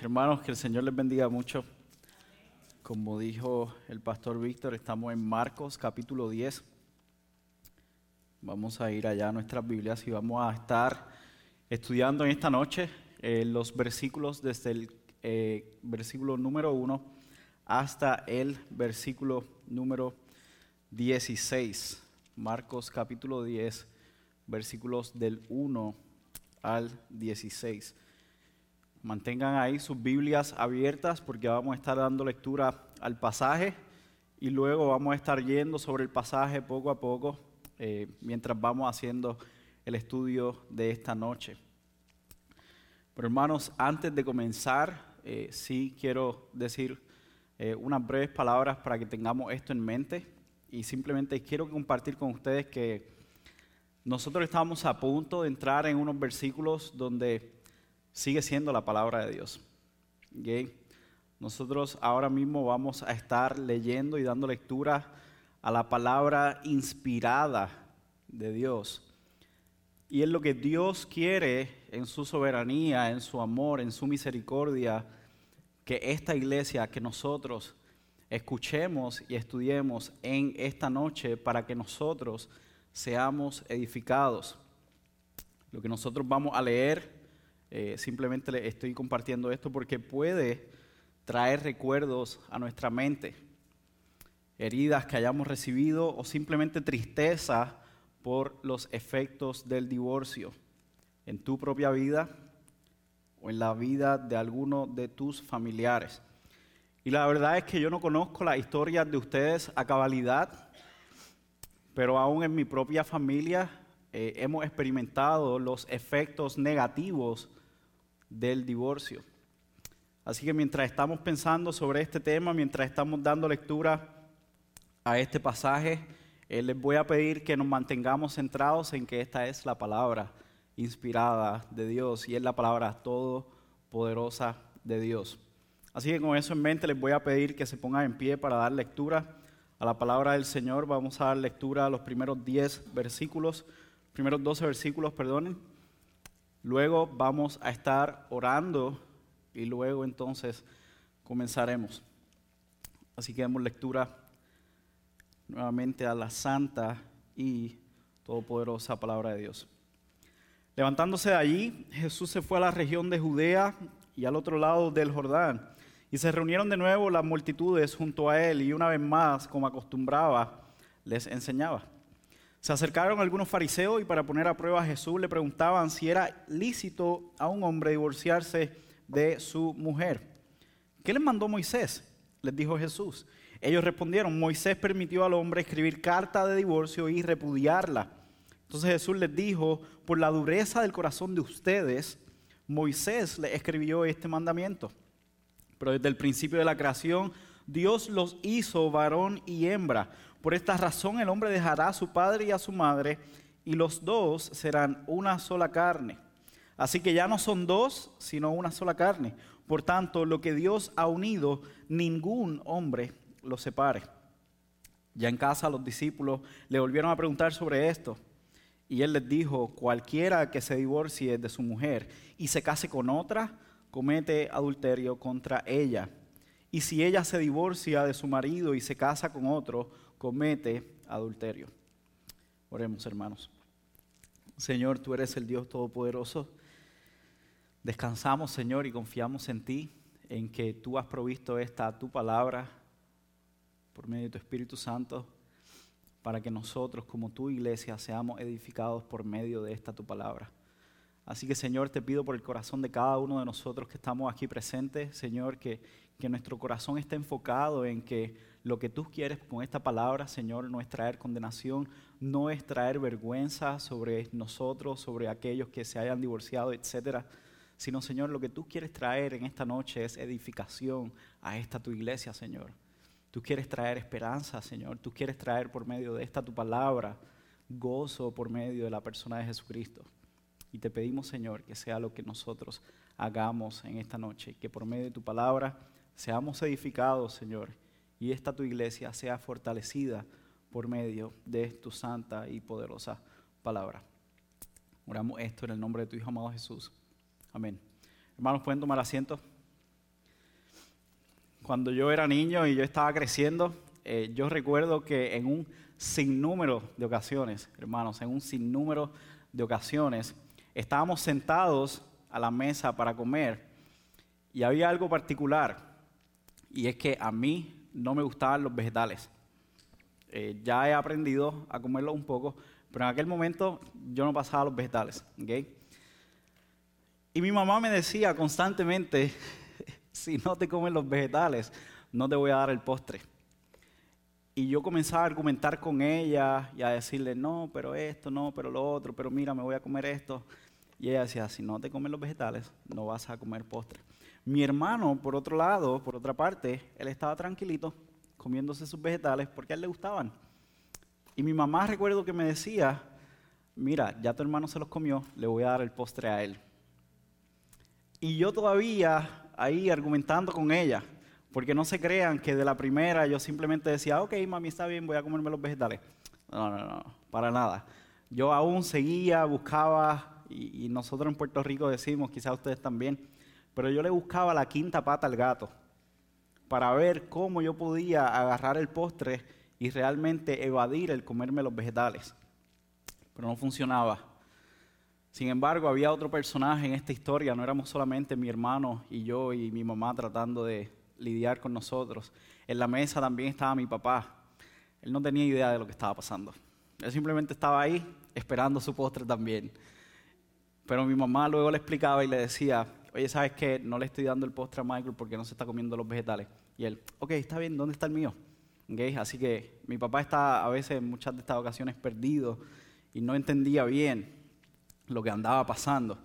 hermanos, que el Señor les bendiga mucho. Como dijo el pastor Víctor, estamos en Marcos capítulo 10. Vamos a ir allá a nuestras Biblias y vamos a estar estudiando en esta noche eh, los versículos desde el eh, versículo número 1 hasta el versículo número 16. Marcos capítulo 10, versículos del 1 al 16. Mantengan ahí sus Biblias abiertas porque vamos a estar dando lectura al pasaje y luego vamos a estar yendo sobre el pasaje poco a poco eh, mientras vamos haciendo el estudio de esta noche. Pero hermanos, antes de comenzar, eh, sí quiero decir eh, unas breves palabras para que tengamos esto en mente y simplemente quiero compartir con ustedes que nosotros estamos a punto de entrar en unos versículos donde sigue siendo la palabra de Dios. Nosotros ahora mismo vamos a estar leyendo y dando lectura a la palabra inspirada de Dios. Y es lo que Dios quiere en su soberanía, en su amor, en su misericordia, que esta iglesia, que nosotros escuchemos y estudiemos en esta noche para que nosotros seamos edificados. Lo que nosotros vamos a leer eh, simplemente le estoy compartiendo esto porque puede traer recuerdos a nuestra mente, heridas que hayamos recibido o simplemente tristeza por los efectos del divorcio en tu propia vida o en la vida de alguno de tus familiares. Y la verdad es que yo no conozco la historia de ustedes a cabalidad, pero aún en mi propia familia eh, hemos experimentado los efectos negativos del divorcio. Así que mientras estamos pensando sobre este tema, mientras estamos dando lectura a este pasaje, eh, les voy a pedir que nos mantengamos centrados en que esta es la palabra inspirada de Dios y es la palabra todopoderosa de Dios. Así que con eso en mente les voy a pedir que se pongan en pie para dar lectura a la palabra del Señor. Vamos a dar lectura a los primeros 10 versículos, primeros 12 versículos, perdonen. Luego vamos a estar orando y luego entonces comenzaremos. Así que damos lectura nuevamente a la santa y todopoderosa palabra de Dios. Levantándose de allí, Jesús se fue a la región de Judea y al otro lado del Jordán. Y se reunieron de nuevo las multitudes junto a él y una vez más, como acostumbraba, les enseñaba. Se acercaron algunos fariseos y para poner a prueba a Jesús le preguntaban si era lícito a un hombre divorciarse de su mujer. ¿Qué les mandó Moisés? Les dijo Jesús. Ellos respondieron, Moisés permitió al hombre escribir carta de divorcio y repudiarla. Entonces Jesús les dijo, por la dureza del corazón de ustedes, Moisés les escribió este mandamiento. Pero desde el principio de la creación, Dios los hizo varón y hembra. Por esta razón el hombre dejará a su padre y a su madre y los dos serán una sola carne. Así que ya no son dos, sino una sola carne. Por tanto, lo que Dios ha unido, ningún hombre lo separe. Ya en casa los discípulos le volvieron a preguntar sobre esto. Y él les dijo, cualquiera que se divorcie de su mujer y se case con otra, comete adulterio contra ella. Y si ella se divorcia de su marido y se casa con otro, comete adulterio. Oremos, hermanos. Señor, tú eres el Dios Todopoderoso. Descansamos, Señor, y confiamos en ti, en que tú has provisto esta tu palabra por medio de tu Espíritu Santo, para que nosotros, como tu iglesia, seamos edificados por medio de esta tu palabra. Así que, Señor, te pido por el corazón de cada uno de nosotros que estamos aquí presentes, Señor, que, que nuestro corazón esté enfocado en que lo que tú quieres con esta palabra, Señor, no es traer condenación, no es traer vergüenza sobre nosotros, sobre aquellos que se hayan divorciado, etcétera, sino, Señor, lo que tú quieres traer en esta noche es edificación a esta tu iglesia, Señor. Tú quieres traer esperanza, Señor. Tú quieres traer por medio de esta tu palabra gozo por medio de la persona de Jesucristo. Y te pedimos, Señor, que sea lo que nosotros hagamos en esta noche, que por medio de tu palabra seamos edificados, Señor, y esta tu iglesia sea fortalecida por medio de tu santa y poderosa palabra. Oramos esto en el nombre de tu Hijo amado Jesús. Amén. Hermanos, ¿pueden tomar asiento? cuando yo era niño y yo estaba creciendo, eh, yo recuerdo que en un sinnúmero de ocasiones, hermanos, en un sinnúmero de ocasiones, estábamos sentados a la mesa para comer y había algo particular y es que a mí no me gustaban los vegetales. Eh, ya he aprendido a comerlos un poco, pero en aquel momento yo no pasaba los vegetales. Y mi mamá me decía constantemente, si no te comen los vegetales, no te voy a dar el postre. Y yo comenzaba a argumentar con ella y a decirle, no, pero esto, no, pero lo otro, pero mira, me voy a comer esto. Y ella decía, si no te comen los vegetales, no vas a comer postre. Mi hermano, por otro lado, por otra parte, él estaba tranquilito comiéndose sus vegetales porque a él le gustaban. Y mi mamá recuerdo que me decía, mira, ya tu hermano se los comió, le voy a dar el postre a él. Y yo todavía ahí argumentando con ella, porque no se crean que de la primera yo simplemente decía, ok, mami, está bien, voy a comerme los vegetales. No, no, no, para nada. Yo aún seguía, buscaba, y, nosotros en Puerto Rico decimos, quizás ustedes también, pero yo le buscaba la quinta pata al gato para ver cómo yo podía agarrar el postre y realmente evadir el comerme los vegetales. Pero no funcionaba. Sin embargo, había otro personaje en esta historia, no éramos solamente mi hermano y yo y mi mamá tratando de lidiar con nosotros. En la mesa también estaba mi papá. Él no tenía idea de lo que estaba pasando. Él simplemente estaba ahí esperando su postre también. Pero mi mamá luego le explicaba y le decía, oye, ¿sabes qué? No le estoy dando el postre a Michael porque no se está comiendo los vegetales. Y él, ok, está bien, ¿dónde está el mío? Así que mi papá está a veces en muchas de estas ocasiones perdido y no entendía bien lo que andaba pasando.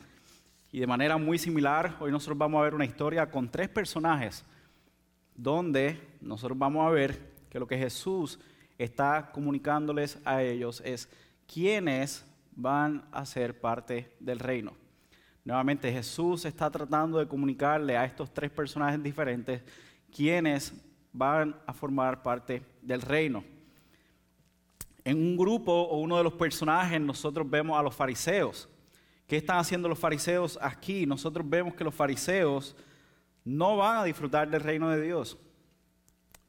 Y de manera muy similar, hoy nosotros vamos a ver una historia con tres personajes donde nosotros vamos a ver que lo que Jesús está comunicándoles a ellos es quiénes van a ser parte del reino. Nuevamente Jesús está tratando de comunicarle a estos tres personajes diferentes quiénes van a formar parte del reino. En un grupo o uno de los personajes nosotros vemos a los fariseos. ¿Qué están haciendo los fariseos aquí? Nosotros vemos que los fariseos no van a disfrutar del reino de Dios.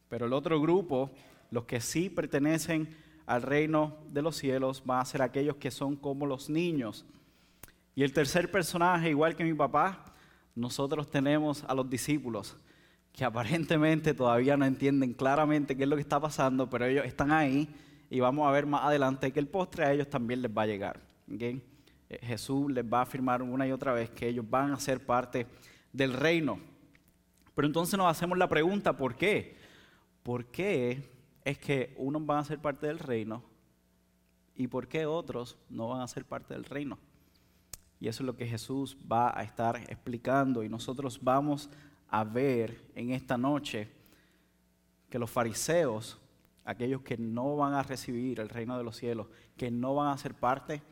Pero el otro grupo, los que sí pertenecen al reino de los cielos, van a ser aquellos que son como los niños. Y el tercer personaje, igual que mi papá, nosotros tenemos a los discípulos que aparentemente todavía no entienden claramente qué es lo que está pasando, pero ellos están ahí y vamos a ver más adelante que el postre a ellos también les va a llegar. Eh, Jesús les va a afirmar una y otra vez que ellos van a ser parte del reino. Pero entonces nos hacemos la pregunta, ¿por qué? ¿Por qué es que unos van a ser parte del reino y por qué otros no van a ser parte del reino? Y eso es lo que Jesús va a estar explicando y nosotros vamos a ver en esta noche que los fariseos, aquellos que no van a recibir el reino de los cielos, que no van a ser parte,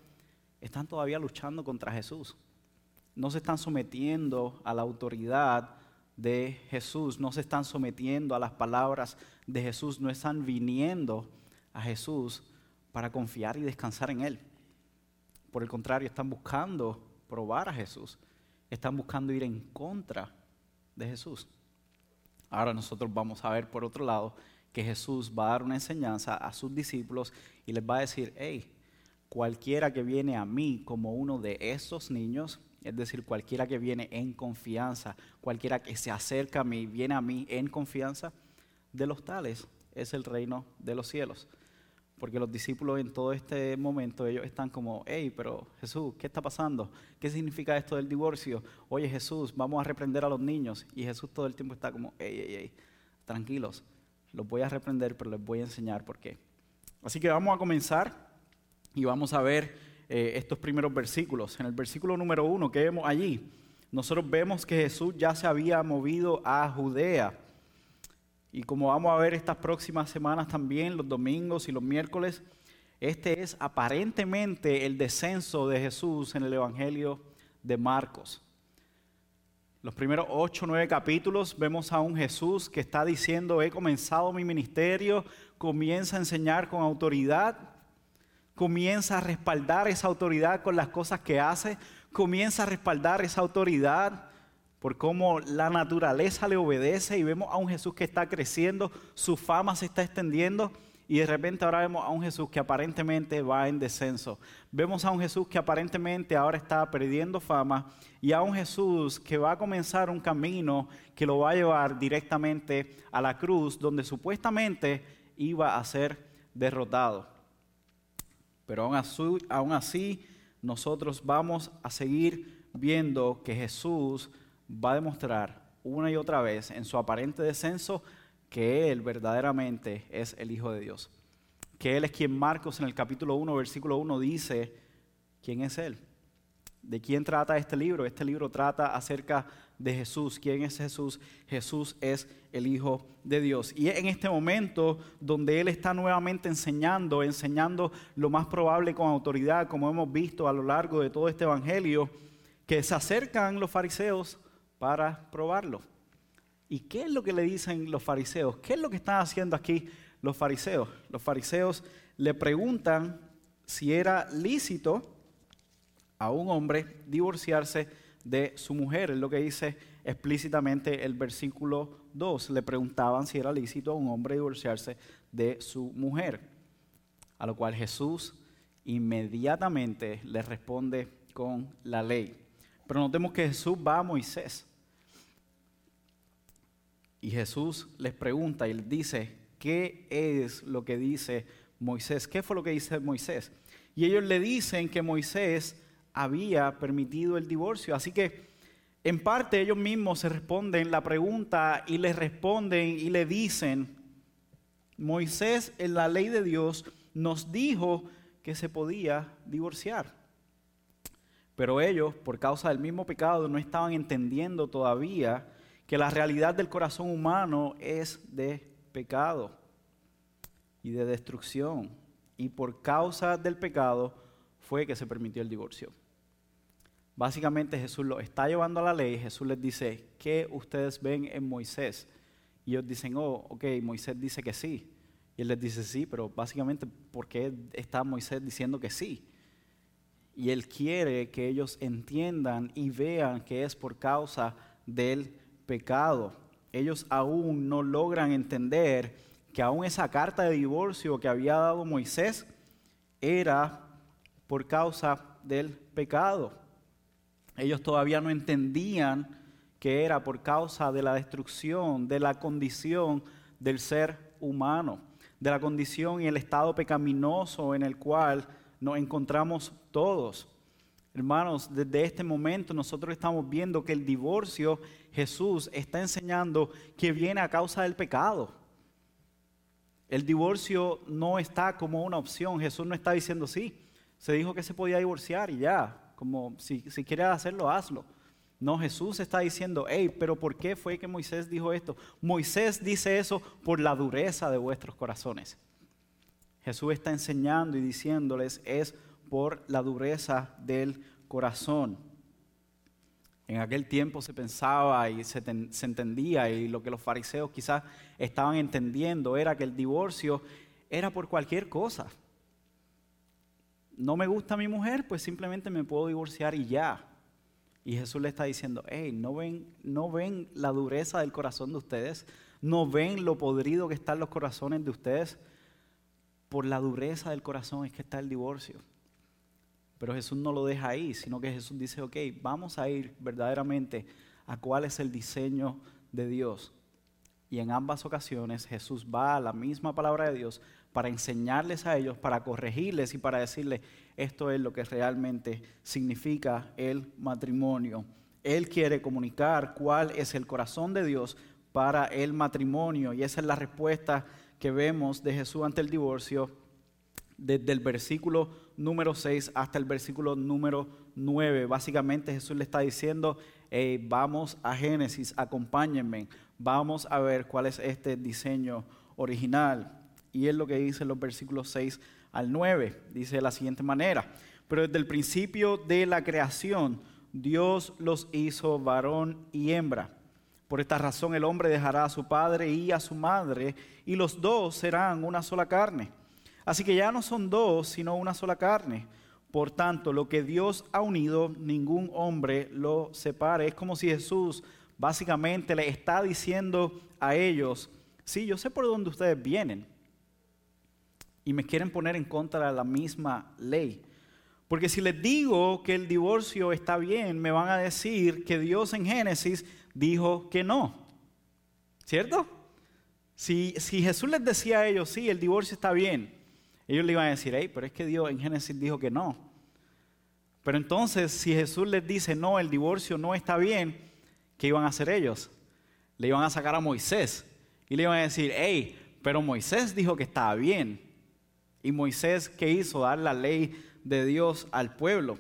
están todavía luchando contra Jesús. No se están sometiendo a la autoridad de Jesús, no se están sometiendo a las palabras de Jesús, no están viniendo a Jesús para confiar y descansar en Él. Por el contrario, están buscando probar a Jesús, están buscando ir en contra de Jesús. Ahora nosotros vamos a ver por otro lado que Jesús va a dar una enseñanza a sus discípulos y les va a decir, hey, cualquiera que viene a mí como uno de esos niños, es decir, cualquiera que viene en confianza, cualquiera que se acerca a mí, viene a mí en confianza, de los tales es el reino de los cielos. Porque los discípulos en todo este momento, ellos están como, hey, pero Jesús, ¿qué está pasando? ¿Qué significa esto del divorcio? Oye Jesús, vamos a reprender a los niños. Y Jesús todo el tiempo está como, hey, hey, hey, tranquilos, los voy a reprender, pero les voy a enseñar por qué. Así que vamos a comenzar y vamos a ver eh, estos primeros versículos. En el versículo número uno que vemos allí, nosotros vemos que Jesús ya se había movido a Judea y como vamos a ver estas próximas semanas también, los domingos y los miércoles, este es aparentemente el descenso de Jesús en el Evangelio de Marcos. Los primeros ocho nueve capítulos vemos a un Jesús que está diciendo, he comenzado mi ministerio, comienza a enseñar con autoridad, comienza a respaldar esa autoridad con las cosas que hace, comienza a respaldar esa autoridad por cómo la naturaleza le obedece y vemos a un Jesús que está creciendo, su fama se está extendiendo y de repente ahora vemos a un Jesús que aparentemente va en descenso. Vemos a un Jesús que aparentemente ahora está perdiendo fama y a un Jesús que va a comenzar un camino que lo va a llevar directamente a la cruz donde supuestamente iba a ser derrotado. Pero aún así, nosotros vamos a seguir viendo que Jesús va a demostrar una y otra vez en su aparente descenso que Él verdaderamente es el Hijo de Dios. Que Él es quien Marcos en el capítulo 1, versículo 1 dice, ¿quién es Él? ¿De quién trata este libro? Este libro trata acerca de Jesús. ¿Quién es Jesús? Jesús es el Hijo de Dios. Y en este momento donde Él está nuevamente enseñando, enseñando lo más probable con autoridad, como hemos visto a lo largo de todo este Evangelio, que se acercan los fariseos para probarlo. ¿Y qué es lo que le dicen los fariseos? ¿Qué es lo que están haciendo aquí los fariseos? Los fariseos le preguntan si era lícito a un hombre divorciarse de su mujer. Es lo que dice explícitamente el versículo 2. Le preguntaban si era lícito a un hombre divorciarse de su mujer. A lo cual Jesús inmediatamente le responde con la ley. Pero notemos que Jesús va a Moisés. Y Jesús les pregunta y les dice, ¿qué es lo que dice Moisés? ¿Qué fue lo que dice Moisés? Y ellos le dicen que Moisés había permitido el divorcio. Así que en parte ellos mismos se responden la pregunta y les responden y le dicen, Moisés en la ley de Dios nos dijo que se podía divorciar. Pero ellos, por causa del mismo pecado, no estaban entendiendo todavía que la realidad del corazón humano es de pecado y de destrucción. Y por causa del pecado fue que se permitió el divorcio. Básicamente Jesús lo está llevando a la ley. Jesús les dice, ¿qué ustedes ven en Moisés? Y ellos dicen, oh, ok, Moisés dice que sí. Y él les dice sí, pero básicamente, ¿por qué está Moisés diciendo que sí? Y él quiere que ellos entiendan y vean que es por causa del pecado. Ellos aún no logran entender que aún esa carta de divorcio que había dado Moisés era por causa del pecado. Ellos todavía no entendían que era por causa de la destrucción, de la condición del ser humano, de la condición y el estado pecaminoso en el cual nos encontramos todos. Hermanos, desde este momento nosotros estamos viendo que el divorcio Jesús está enseñando que viene a causa del pecado. El divorcio no está como una opción. Jesús no está diciendo sí. Se dijo que se podía divorciar y ya, como si, si quieres hacerlo, hazlo. No, Jesús está diciendo, hey, pero ¿por qué fue que Moisés dijo esto? Moisés dice eso por la dureza de vuestros corazones. Jesús está enseñando y diciéndoles es por la dureza del corazón. En aquel tiempo se pensaba y se, entendía y lo que los fariseos quizás estaban entendiendo era que el divorcio era por cualquier cosa. No me gusta mi mujer, pues simplemente me puedo divorciar y ya. Y Jesús le está diciendo, hey, ¿no ven, ¿no ven la dureza del corazón de ustedes? ¿No ven lo podrido que están los corazones de ustedes? Por la dureza del corazón es que está el divorcio. Pero Jesús no lo deja ahí, sino que Jesús dice, ok, vamos a ir verdaderamente a cuál es el diseño de Dios. Y en ambas ocasiones Jesús va a la misma palabra de Dios para enseñarles a ellos, para corregirles y para decirles, esto es lo que realmente significa el matrimonio. Él quiere comunicar cuál es el corazón de Dios para el matrimonio. Y esa es la respuesta que vemos de Jesús ante el divorcio desde el versículo número 6 hasta el versículo número 9. Básicamente Jesús le está diciendo, vamos a Génesis, acompáñenme, vamos a ver cuál es este diseño original. Y es lo que dice en los versículos 6 al 9. Dice de la siguiente manera, pero desde el principio de la creación, Dios los hizo varón y hembra. Por esta razón el hombre dejará a su padre y a su madre, y los dos serán una sola carne. Así que ya no son dos, sino una sola carne. Por tanto, lo que Dios ha unido, ningún hombre lo separe. Es como si Jesús básicamente le está diciendo a ellos, sí, yo sé por dónde ustedes vienen. Y me quieren poner en contra de la misma ley. Porque si les digo que el divorcio está bien, me van a decir que Dios en Génesis dijo que no. ¿Cierto? Si, si Jesús les decía a ellos, sí, el divorcio está bien, ellos le iban a decir, hey, pero es que Dios en Génesis dijo que no. Pero entonces, si Jesús les dice, no, el divorcio no está bien, ¿qué iban a hacer ellos? Le iban a sacar a Moisés y le iban a decir, hey, pero Moisés dijo que estaba bien. Y Moisés, ¿qué hizo? Dar la ley de Dios al pueblo.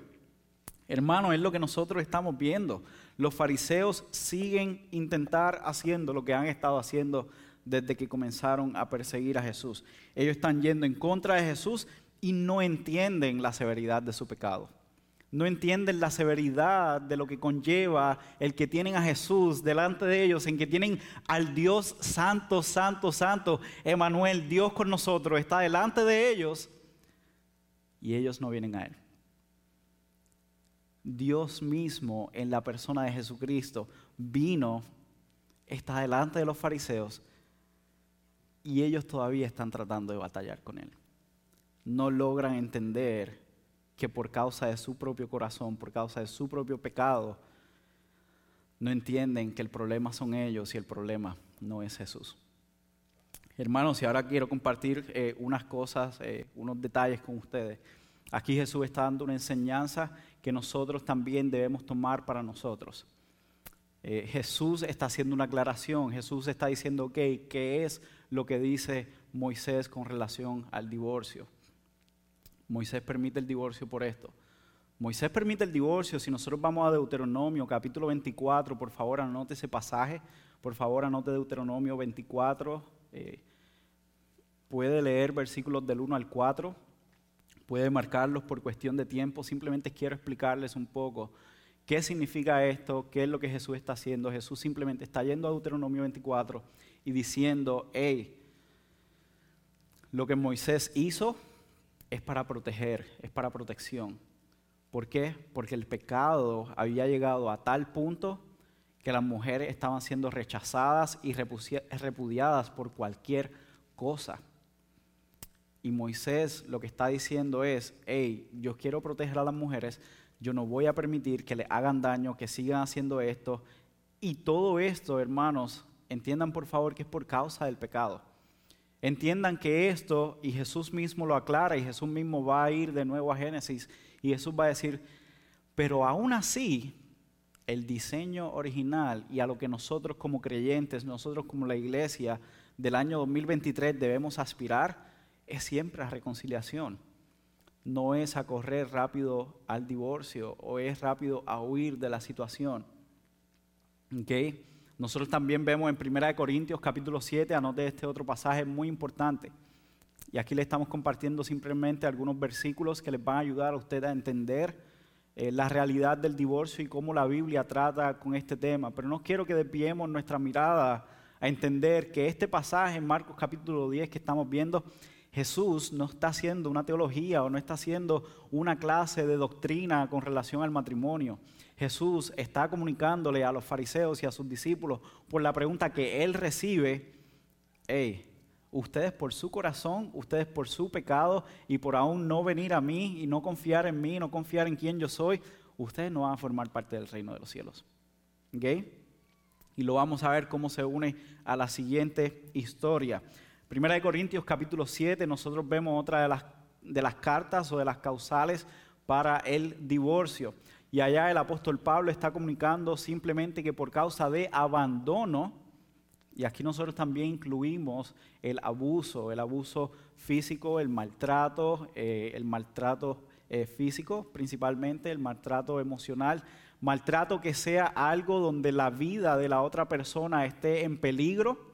Hermano, es lo que nosotros estamos viendo. Los fariseos siguen intentar haciendo lo que han estado haciendo desde que comenzaron a perseguir a Jesús. Ellos están yendo en contra de Jesús y no entienden la severidad de su pecado. No entienden la severidad de lo que conlleva el que tienen a Jesús delante de ellos, en que tienen al Dios santo, santo, santo, Emanuel, Dios con nosotros, está delante de ellos y ellos no vienen a Él. Dios mismo en la persona de Jesucristo vino, está delante de los fariseos y ellos todavía están tratando de batallar con Él. No logran entender que por causa de su propio corazón, por causa de su propio pecado, no entienden que el problema son ellos y el problema no es Jesús. Hermanos, y ahora quiero compartir eh, unas cosas, eh, unos detalles con ustedes. Aquí Jesús está dando una enseñanza que nosotros también debemos tomar para nosotros. Eh, Jesús está haciendo una aclaración, Jesús está diciendo, ok, ¿qué es lo que dice Moisés con relación al divorcio? Moisés permite el divorcio por esto. Moisés permite el divorcio, si nosotros vamos a Deuteronomio capítulo 24, por favor anote ese pasaje, por favor anote Deuteronomio 24, eh, puede leer versículos del 1 al 4, puede marcarlos por cuestión de tiempo, simplemente quiero explicarles un poco qué significa esto, qué es lo que Jesús está haciendo. Jesús simplemente está yendo a Deuteronomio 24 y diciendo, hey, lo que Moisés hizo es para proteger, es para protección. ¿Por qué? Porque el pecado había llegado a tal punto que las mujeres estaban siendo rechazadas y repudiadas por cualquier cosa. Y Moisés lo que está diciendo es, hey, yo quiero proteger a las mujeres, yo no voy a permitir que le hagan daño, que sigan haciendo esto. Y todo esto, hermanos, entiendan por favor que es por causa del pecado. Entiendan que esto, y Jesús mismo lo aclara, y Jesús mismo va a ir de nuevo a Génesis, y Jesús va a decir, pero aún así, el diseño original y a lo que nosotros como creyentes, nosotros como la iglesia del año 2023 debemos aspirar, es siempre a reconciliación. No es a correr rápido al divorcio o es rápido a huir de la situación. ¿Okay? Nosotros también vemos en 1 Corintios capítulo 7, anote este otro pasaje muy importante. Y aquí le estamos compartiendo simplemente algunos versículos que les van a ayudar a usted a entender eh, la realidad del divorcio y cómo la Biblia trata con este tema. Pero no quiero que desviemos nuestra mirada a entender que este pasaje en Marcos capítulo 10 que estamos viendo, Jesús no está haciendo una teología o no está haciendo una clase de doctrina con relación al matrimonio. Jesús está comunicándole a los fariseos y a sus discípulos por la pregunta que él recibe, hey, ustedes por su corazón, ustedes por su pecado y por aún no venir a mí y no confiar en mí, no confiar en quién yo soy, ustedes no van a formar parte del reino de los cielos. Y lo vamos a ver cómo se une a la siguiente historia. Primera de Corintios capítulo 7, nosotros vemos otra de las, de las cartas o de las causales para el divorcio. Y allá el apóstol Pablo está comunicando simplemente que por causa de abandono, y aquí nosotros también incluimos el abuso, el abuso físico, el maltrato, eh, el maltrato eh, físico principalmente, el maltrato emocional, maltrato que sea algo donde la vida de la otra persona esté en peligro.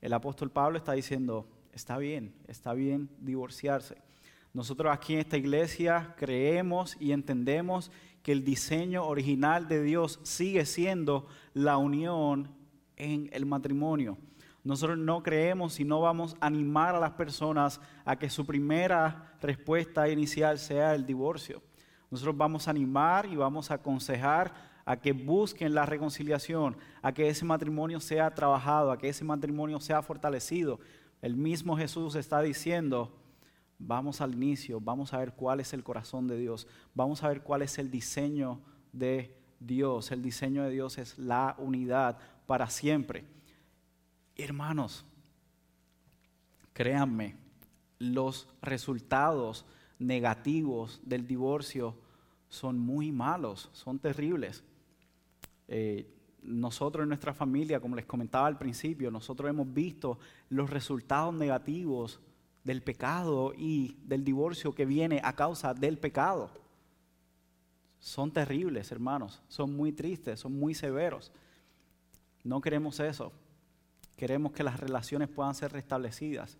El apóstol Pablo está diciendo, está bien, está bien divorciarse. Nosotros aquí en esta iglesia creemos y entendemos que el diseño original de Dios sigue siendo la unión en el matrimonio. Nosotros no creemos y no vamos a animar a las personas a que su primera respuesta inicial sea el divorcio. Nosotros vamos a animar y vamos a aconsejar a que busquen la reconciliación, a que ese matrimonio sea trabajado, a que ese matrimonio sea fortalecido. El mismo Jesús está diciendo, vamos al inicio, vamos a ver cuál es el corazón de Dios, vamos a ver cuál es el diseño de Dios. El diseño de Dios es la unidad para siempre. Hermanos, créanme, los resultados negativos del divorcio son muy malos, son terribles. Eh, nosotros en nuestra familia, como les comentaba al principio, nosotros hemos visto los resultados negativos del pecado y del divorcio que viene a causa del pecado. Son terribles, hermanos, son muy tristes, son muy severos. No queremos eso. Queremos que las relaciones puedan ser restablecidas,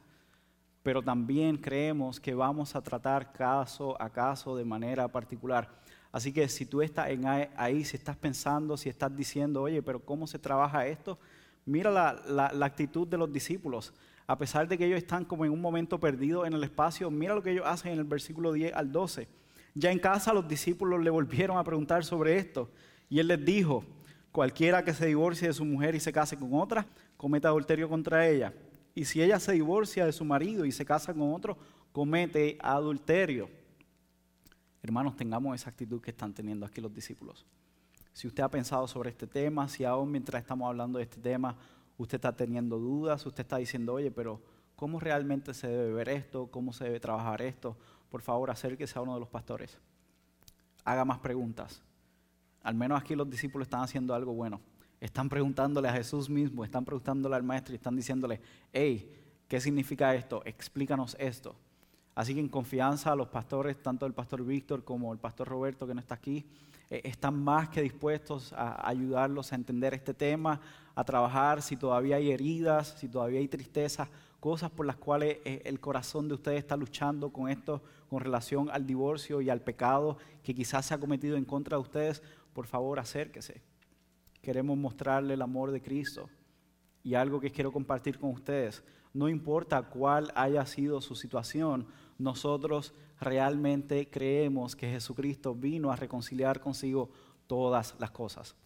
pero también creemos que vamos a tratar caso a caso de manera particular. Así que si tú estás ahí, si estás pensando, si estás diciendo, oye, pero ¿cómo se trabaja esto? Mira la, la actitud de los discípulos a pesar de que ellos están como en un momento perdido en el espacio, mira lo que ellos hacen en el versículo 10 al 12. Ya en casa los discípulos le volvieron a preguntar sobre esto y él les dijo, cualquiera que se divorcie de su mujer y se case con otra, cometa adulterio contra ella. Y si ella se divorcia de su marido y se casa con otro, comete adulterio. Hermanos, tengamos esa actitud que están teniendo aquí los discípulos. Si usted ha pensado sobre este tema, si aún mientras estamos hablando de este tema, usted está teniendo dudas, usted está diciendo, oye, pero ¿cómo realmente se debe ver esto? ¿Cómo se debe trabajar esto? Por favor, acérquese a uno de los pastores. Haga más preguntas. Al menos aquí los discípulos están haciendo algo bueno. Están preguntándole a Jesús mismo, están preguntándole al maestro y están diciéndole, hey, ¿qué significa esto? Explícanos esto. Así que en confianza a los pastores, tanto el pastor Víctor como el pastor Roberto que no está aquí, eh, están más que dispuestos a ayudarlos a entender este tema, a trabajar si todavía hay heridas, si todavía hay tristeza, cosas por las cuales eh, el corazón de ustedes está luchando con esto, con relación al divorcio y al pecado que quizás se ha cometido en contra de ustedes, por favor acérquese. Queremos mostrarle el amor de Cristo. Y algo que quiero compartir con ustedes, no importa cuál haya sido su situación, nosotros realmente creemos que Jesucristo vino a reconciliar consigo todas las cosas.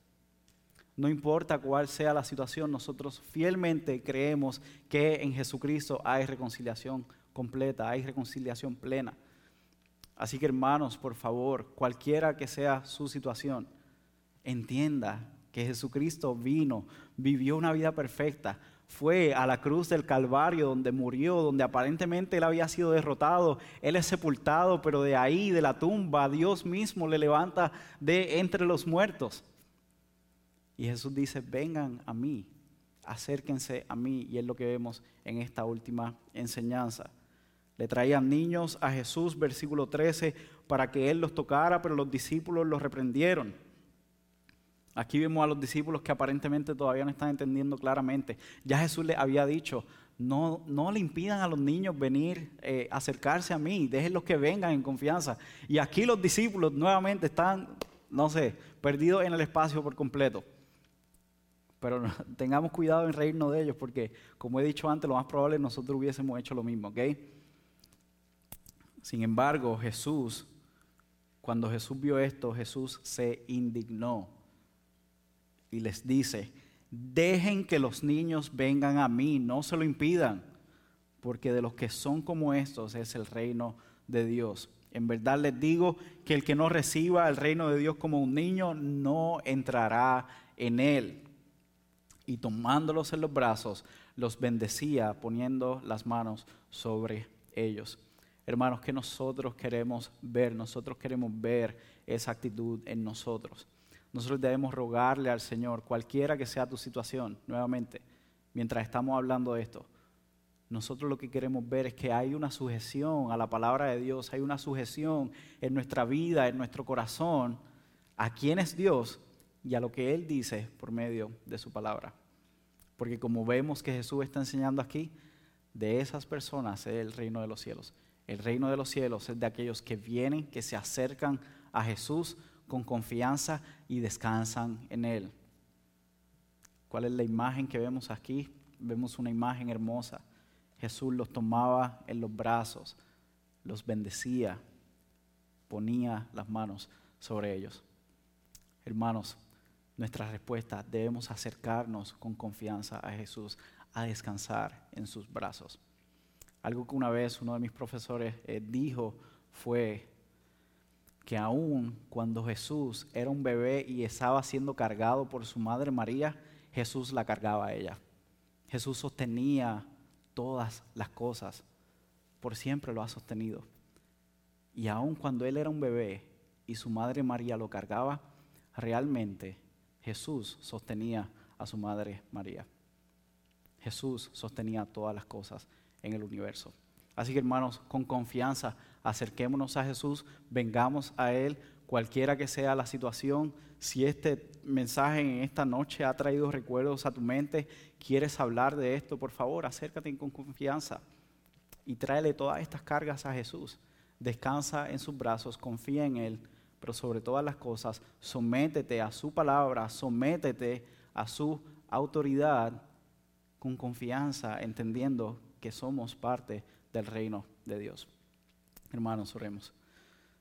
No importa cuál sea la situación, nosotros fielmente creemos que en Jesucristo hay reconciliación completa, hay reconciliación plena. Así que hermanos, por favor, cualquiera que sea su situación, entienda que Jesucristo vino, vivió una vida perfecta, fue a la cruz del Calvario donde murió, donde aparentemente él había sido derrotado, él es sepultado, pero de ahí, de la tumba, Dios mismo le levanta de entre los muertos. Y Jesús dice, vengan a mí, acérquense a mí. Y es lo que vemos en esta última enseñanza. Le traían niños a Jesús, versículo 13, para que Él los tocara, pero los discípulos los reprendieron. Aquí vemos a los discípulos que aparentemente todavía no están entendiendo claramente. Ya Jesús les había dicho, no, no le impidan a los niños venir, eh, acercarse a mí, déjenlos que vengan en confianza. Y aquí los discípulos nuevamente están, no sé, perdidos en el espacio por completo. Pero tengamos cuidado en reírnos de ellos porque, como he dicho antes, lo más probable es que nosotros hubiésemos hecho lo mismo, ¿ok? Sin embargo, Jesús, cuando Jesús vio esto, Jesús se indignó y les dice, dejen que los niños vengan a mí, no se lo impidan, porque de los que son como estos es el reino de Dios. En verdad les digo que el que no reciba el reino de Dios como un niño no entrará en él y tomándolos en los brazos, los bendecía poniendo las manos sobre ellos. Hermanos, que nosotros queremos ver, nosotros queremos ver esa actitud en nosotros. Nosotros debemos rogarle al Señor, cualquiera que sea tu situación, nuevamente, mientras estamos hablando de esto, nosotros lo que queremos ver es que hay una sujeción a la palabra de Dios, hay una sujeción en nuestra vida, en nuestro corazón, a quién es Dios y a lo que Él dice por medio de su palabra. Porque como vemos que Jesús está enseñando aquí, de esas personas es el reino de los cielos. El reino de los cielos es de aquellos que vienen, que se acercan a Jesús con confianza y descansan en Él. ¿Cuál es la imagen que vemos aquí? vemos una imagen hermosa. Jesús los tomaba en los brazos, los bendecía, ponía las manos sobre ellos. Hermanos, nuestra respuesta debemos acercarnos con confianza a Jesús, a descansar en sus brazos. Algo que una vez uno de mis profesores eh, dijo fue que aún cuando Jesús era un bebé y estaba siendo cargado por su madre María, Jesús la cargaba a ella. Jesús sostenía todas las cosas, por siempre lo ha sostenido. Y aún cuando él era un bebé y su madre María lo cargaba, realmente Jesús sostenía a su madre María. Jesús sostenía todas las cosas en el universo. Así que hermanos, con confianza, acerquémonos a Jesús, vengamos a Él, cualquiera que sea la situación. Si este mensaje en esta noche ha traído recuerdos a tu mente, quieres hablar de esto, por favor, acércate con confianza y tráele todas estas cargas a Jesús. Descansa en sus brazos, confía en Él, pero sobre todas las cosas, sométete a su palabra, sométete a su autoridad con confianza, entendiendo que somos parte del reino de Dios. Hermanos, oremos.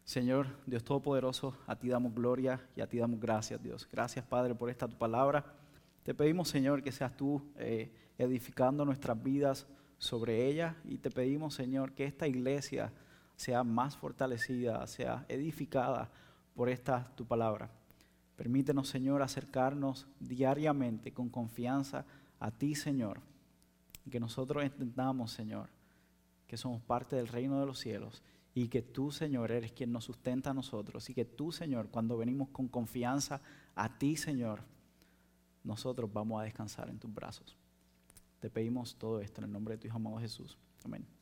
Señor, Dios Todopoderoso, a ti damos gloria y a ti damos gracias, Dios. Gracias, Padre, por esta tu palabra. Te pedimos, Señor, que seas tú eh, edificando nuestras vidas sobre ella y te pedimos, Señor, que esta iglesia sea más fortalecida, sea edificada por esta tu palabra. Permítenos, Señor, acercarnos diariamente con confianza a ti, Señor, que nosotros entendamos, Señor, que somos parte del reino de los cielos y que tú, Señor, eres quien nos sustenta a nosotros y que tú, Señor, cuando venimos con confianza a ti, Señor, nosotros vamos a descansar en tus brazos. Te pedimos todo esto en el nombre de tu Hijo amado Jesús. Amén.